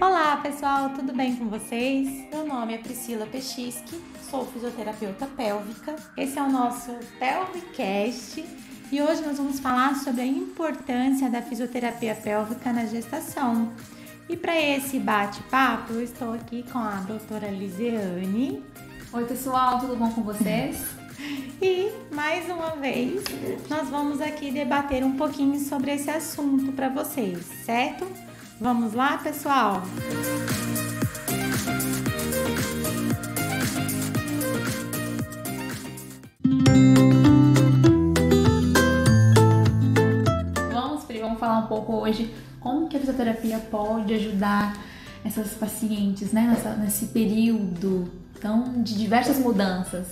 Olá pessoal, tudo bem com vocês? Meu nome é Priscila Pechisky, sou fisioterapeuta pélvica. Esse é o nosso Pelvicast e hoje nós vamos falar sobre a importância da fisioterapia pélvica na gestação. E para esse bate-papo, eu estou aqui com a doutora Lisiane. Oi pessoal, tudo bom com vocês? E mais uma vez, nós vamos aqui debater um pouquinho sobre esse assunto para vocês, certo? Vamos lá, pessoal? Vamos, Pri, vamos falar um pouco hoje como que a fisioterapia pode ajudar essas pacientes, né, nessa, nesse período tão de diversas mudanças.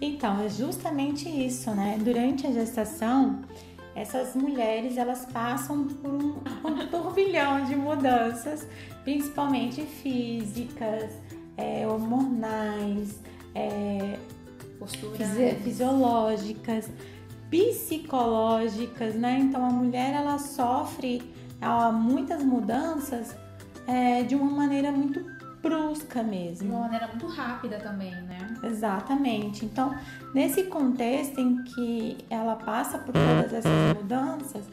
Então, é justamente isso, né? Durante a gestação, essas mulheres elas passam por um, um turbilhão de mudanças, principalmente físicas, é, hormonais, é, fisi fisiológicas, psicológicas, né? Então a mulher ela sofre ó, muitas mudanças é, de uma maneira muito brusca mesmo. De uma maneira muito rápida também, né? Exatamente. Então, nesse contexto em que ela passa por todas essas mudanças,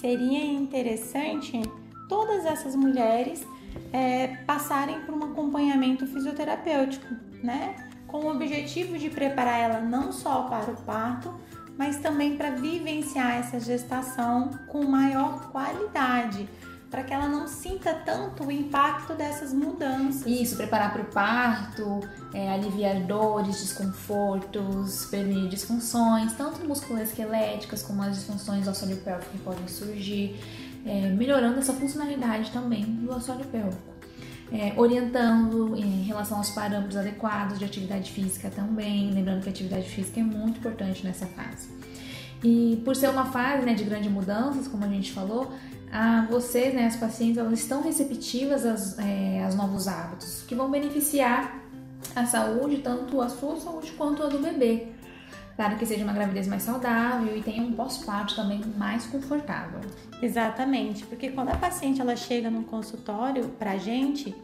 seria interessante todas essas mulheres é, passarem por um acompanhamento fisioterapêutico, né? Com o objetivo de preparar ela não só para o parto, mas também para vivenciar essa gestação com maior qualidade para que ela não sinta tanto o impacto dessas mudanças. Isso, preparar para o parto, é, aliviar dores, desconfortos, prevenir disfunções, tanto musculoesqueléticas como as disfunções assoalho pélvico que podem surgir, é, melhorando essa funcionalidade também do assoalho pélvico. É, orientando em relação aos parâmetros adequados de atividade física também, lembrando que a atividade física é muito importante nessa fase. E por ser uma fase né, de grandes mudanças, como a gente falou, a vocês, né, as pacientes, elas estão receptivas aos, é, aos novos hábitos, que vão beneficiar a saúde, tanto a sua saúde quanto a do bebê. Claro que seja uma gravidez mais saudável e tenha um pós-parto também mais confortável. Exatamente, porque quando a paciente ela chega no consultório para a gente,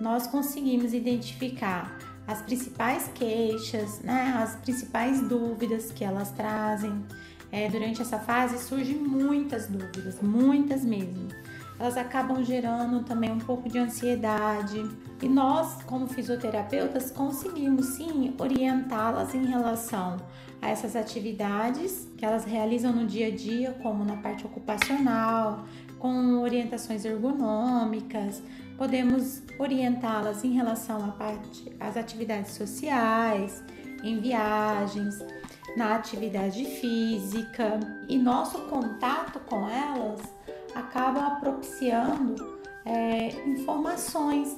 nós conseguimos identificar as principais queixas, né, as principais dúvidas que elas trazem. É, durante essa fase surgem muitas dúvidas, muitas mesmo. Elas acabam gerando também um pouco de ansiedade. E nós, como fisioterapeutas, conseguimos sim orientá-las em relação a essas atividades que elas realizam no dia a dia, como na parte ocupacional, com orientações ergonômicas, podemos orientá-las em relação à parte, às atividades sociais, em viagens, na atividade física. E nosso contato com elas acaba propiciando é, informações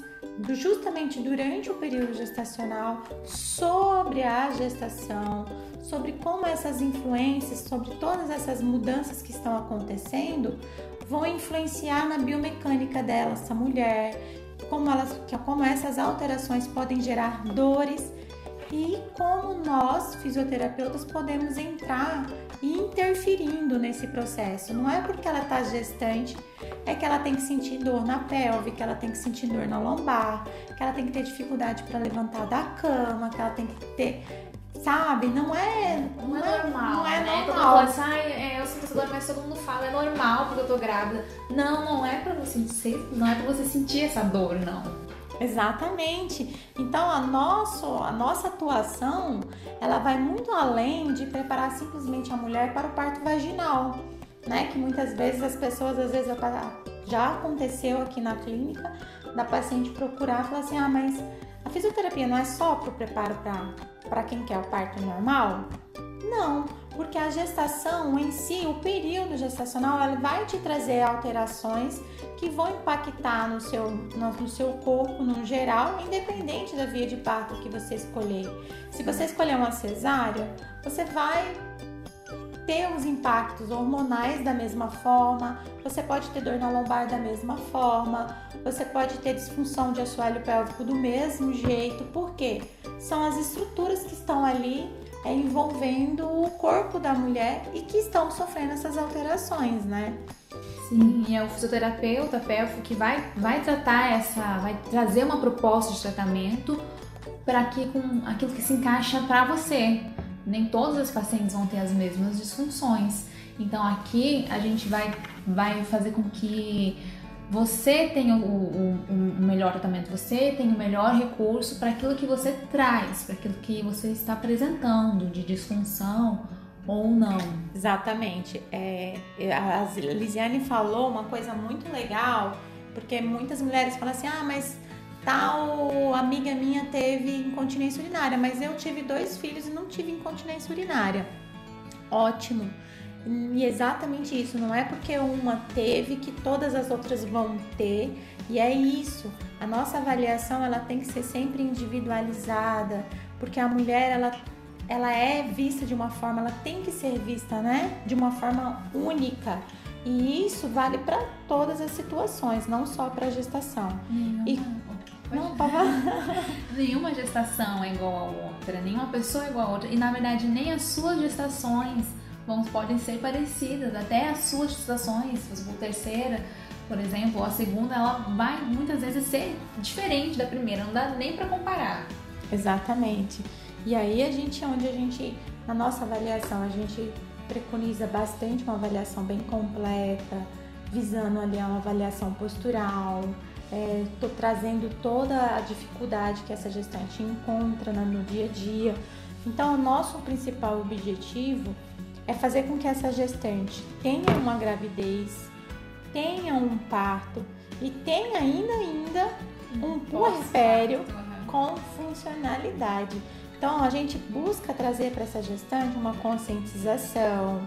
justamente durante o período gestacional sobre a gestação, sobre como essas influências, sobre todas essas mudanças que estão acontecendo vão influenciar na biomecânica dela, essa mulher, como, elas, como essas alterações podem gerar dores e como nós, fisioterapeutas, podemos entrar interferindo nesse processo. Não é porque ela está gestante é que ela tem que sentir dor na pelve, que ela tem que sentir dor na lombar, que ela tem que ter dificuldade para levantar da cama, que ela tem que ter Sabe? Não é. Não, não é, normal. Não é né? normal. Quando assim, é, eu sinto essa dor, mas todo mundo fala, é normal porque eu tô grávida. Não, não é pra você não é pra você sentir essa dor, não. Exatamente. Então a, nosso, a nossa atuação ela vai muito além de preparar simplesmente a mulher para o parto vaginal, né? Que muitas vezes as pessoas às vezes já aconteceu aqui na clínica da paciente procurar e falar assim, ah, mas a fisioterapia não é só para o preparo para quem quer o parto normal? Não, porque a gestação em si, o período gestacional, ela vai te trazer alterações que vão impactar no seu, no, seu corpo no geral, independente da via de parto que você escolher. Se você escolher uma cesárea, você vai ter os impactos hormonais da mesma forma, você pode ter dor na lombar da mesma forma, você pode ter disfunção de assoalho pélvico do mesmo jeito, porque são as estruturas que estão ali envolvendo o corpo da mulher e que estão sofrendo essas alterações, né? Sim, e é o fisioterapeuta pélvico que vai, vai tratar essa, vai trazer uma proposta de tratamento para que com aquilo que se encaixa para você. Nem todos os pacientes vão ter as mesmas disfunções. Então aqui a gente vai, vai fazer com que você tenha o, o, o melhor tratamento, você tenha o melhor recurso para aquilo que você traz, para aquilo que você está apresentando de disfunção ou não. Exatamente. É, a Lisiane falou uma coisa muito legal, porque muitas mulheres falam assim: ah, mas tal amiga minha teve incontinência urinária, mas eu tive dois filhos e não tive incontinência urinária. Ótimo. E exatamente isso, não é porque uma teve que todas as outras vão ter, e é isso. A nossa avaliação ela tem que ser sempre individualizada, porque a mulher ela ela é vista de uma forma, ela tem que ser vista, né, de uma forma única. E isso vale para todas as situações, não só para a gestação. Nenhuma, e não, nenhuma gestação é igual a outra, nenhuma pessoa é igual a outra. E na verdade, nem as suas gestações vão, podem ser parecidas, até as suas gestações, se você for terceira, por exemplo, a segunda, ela vai muitas vezes ser diferente da primeira, não dá nem para comparar. Exatamente. E aí a gente, onde a gente, na nossa avaliação, a gente preconiza bastante uma avaliação bem completa, visando ali uma avaliação postural, estou é, trazendo toda a dificuldade que essa gestante encontra no dia a dia. Então, o nosso principal objetivo é fazer com que essa gestante tenha uma gravidez, tenha um parto e tenha ainda ainda um puerpério com funcionalidade. Então, a gente busca trazer para essa gestante uma conscientização,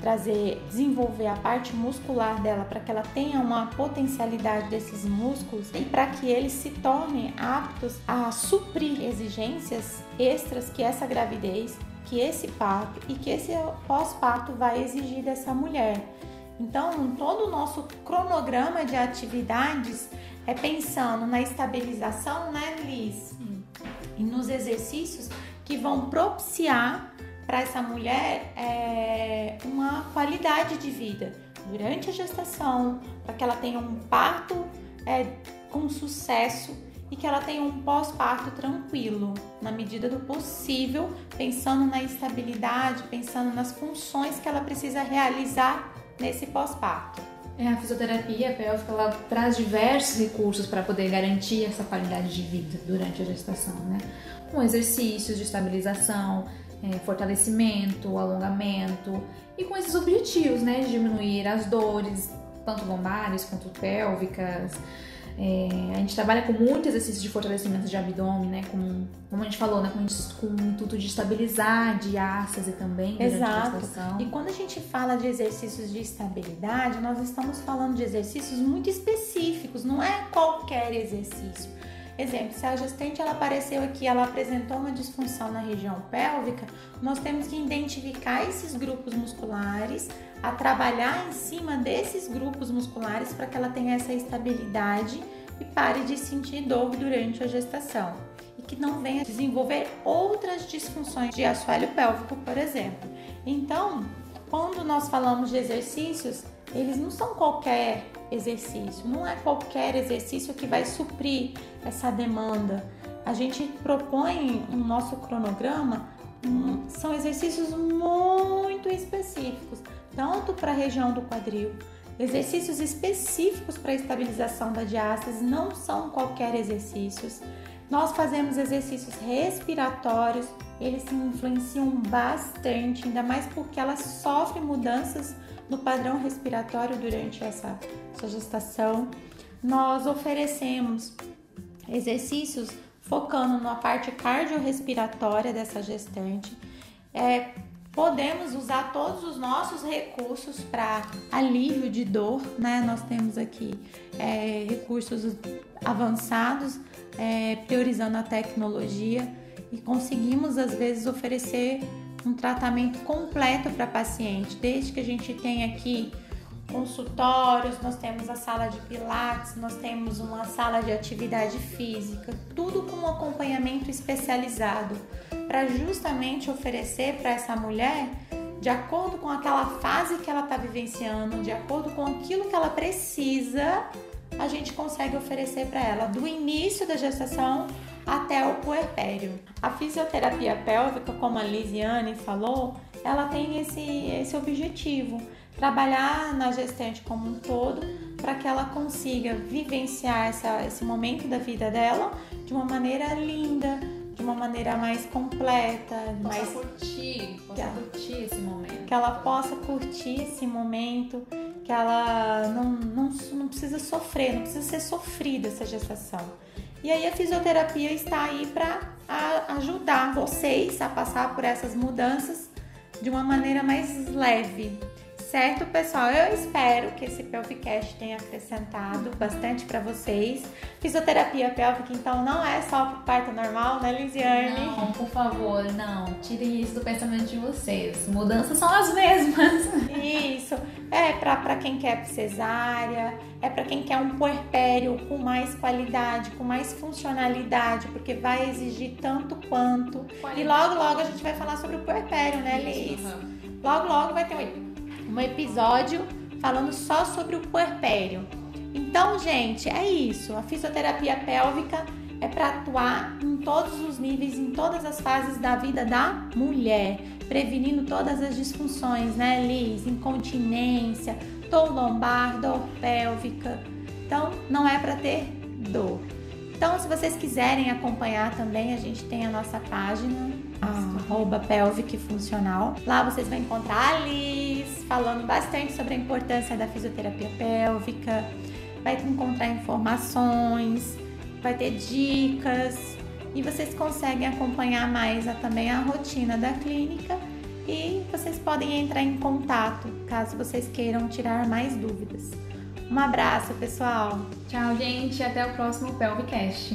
trazer, desenvolver a parte muscular dela para que ela tenha uma potencialidade desses músculos e para que eles se tornem aptos a suprir exigências extras que essa gravidez, que esse parto e que esse pós-parto vai exigir dessa mulher. Então, todo o nosso cronograma de atividades é pensando na estabilização, né, Liz? e nos exercícios que vão propiciar para essa mulher é, uma qualidade de vida durante a gestação, para que ela tenha um parto é, com sucesso e que ela tenha um pós-parto tranquilo, na medida do possível, pensando na estabilidade, pensando nas funções que ela precisa realizar nesse pós-parto. É, a fisioterapia pélvica ela traz diversos recursos para poder garantir essa qualidade de vida durante a gestação, né? Com exercícios de estabilização, é, fortalecimento, alongamento e com esses objetivos, né? De diminuir as dores, tanto lombares quanto pélvicas, é, a gente trabalha com muito exercício de fortalecimento de abdômen, né? Com, como a gente falou, né? Com, com o intuito de estabilizar diástase também Exato. E quando a gente fala de exercícios de estabilidade, nós estamos falando de exercícios muito específicos, não é qualquer exercício. Exemplo, se a gestante ela apareceu aqui, ela apresentou uma disfunção na região pélvica, nós temos que identificar esses grupos musculares, a trabalhar em cima desses grupos musculares para que ela tenha essa estabilidade e pare de sentir dor durante a gestação e que não venha desenvolver outras disfunções de assoalho pélvico, por exemplo. Então, quando nós falamos de exercícios, eles não são qualquer exercício, não é qualquer exercício que vai suprir essa demanda. A gente propõe no nosso cronograma um, são exercícios muito específicos, tanto para a região do quadril, exercícios específicos para estabilização da diástase, não são qualquer exercícios. Nós fazemos exercícios respiratórios, eles se influenciam bastante, ainda mais porque elas sofrem mudanças no padrão respiratório durante essa, essa gestação. Nós oferecemos exercícios focando na parte cardiorrespiratória dessa gestante. É, podemos usar todos os nossos recursos para alívio de dor, né? Nós temos aqui é, recursos avançados, é, priorizando a tecnologia e conseguimos às vezes oferecer um tratamento completo para paciente, desde que a gente tem aqui consultórios, nós temos a sala de pilates, nós temos uma sala de atividade física, tudo com um acompanhamento especializado para justamente oferecer para essa mulher de acordo com aquela fase que ela está vivenciando, de acordo com aquilo que ela precisa, a gente consegue oferecer para ela. Do início da gestação até o puerpério. A fisioterapia pélvica, como a Lisiane falou, ela tem esse, esse objetivo, trabalhar na gestante como um todo para que ela consiga vivenciar essa, esse momento da vida dela de uma maneira linda, de uma maneira mais completa, possa mais curtir, possa que curtir esse momento. que ela possa curtir esse momento, que ela não, não, não precisa sofrer, não precisa ser sofrida essa gestação. E aí a fisioterapia está aí para ajudar vocês a passar por essas mudanças de uma maneira mais leve. Certo, pessoal? Eu espero que esse Pelvicast tenha acrescentado bastante para vocês. Fisioterapia pélvica, então, não é só para parto normal, né, Lisiane? Não, por favor, não. Tirem isso do pensamento de vocês. Mudanças são as mesmas. Isso. É para quem quer cesárea, é para quem quer um puerpério com mais qualidade, com mais funcionalidade, porque vai exigir tanto quanto. E logo, logo a gente vai falar sobre o puerpério, né, Liz? Logo, logo vai ter um um episódio falando só sobre o puerpério. Então, gente, é isso. A fisioterapia pélvica é para atuar em todos os níveis, em todas as fases da vida da mulher, prevenindo todas as disfunções, né, Liz? Incontinência, dor lombar, dor pélvica. Então, não é para ter dor. Então, se vocês quiserem acompanhar também, a gente tem a nossa página, arroba pelvic funcional. Lá vocês vão encontrar a Liz falando bastante sobre a importância da fisioterapia pélvica, vai encontrar informações, vai ter dicas e vocês conseguem acompanhar mais a, também a rotina da clínica e vocês podem entrar em contato caso vocês queiram tirar mais dúvidas. Um abraço, pessoal. Tchau, gente. Até o próximo Pelvicast.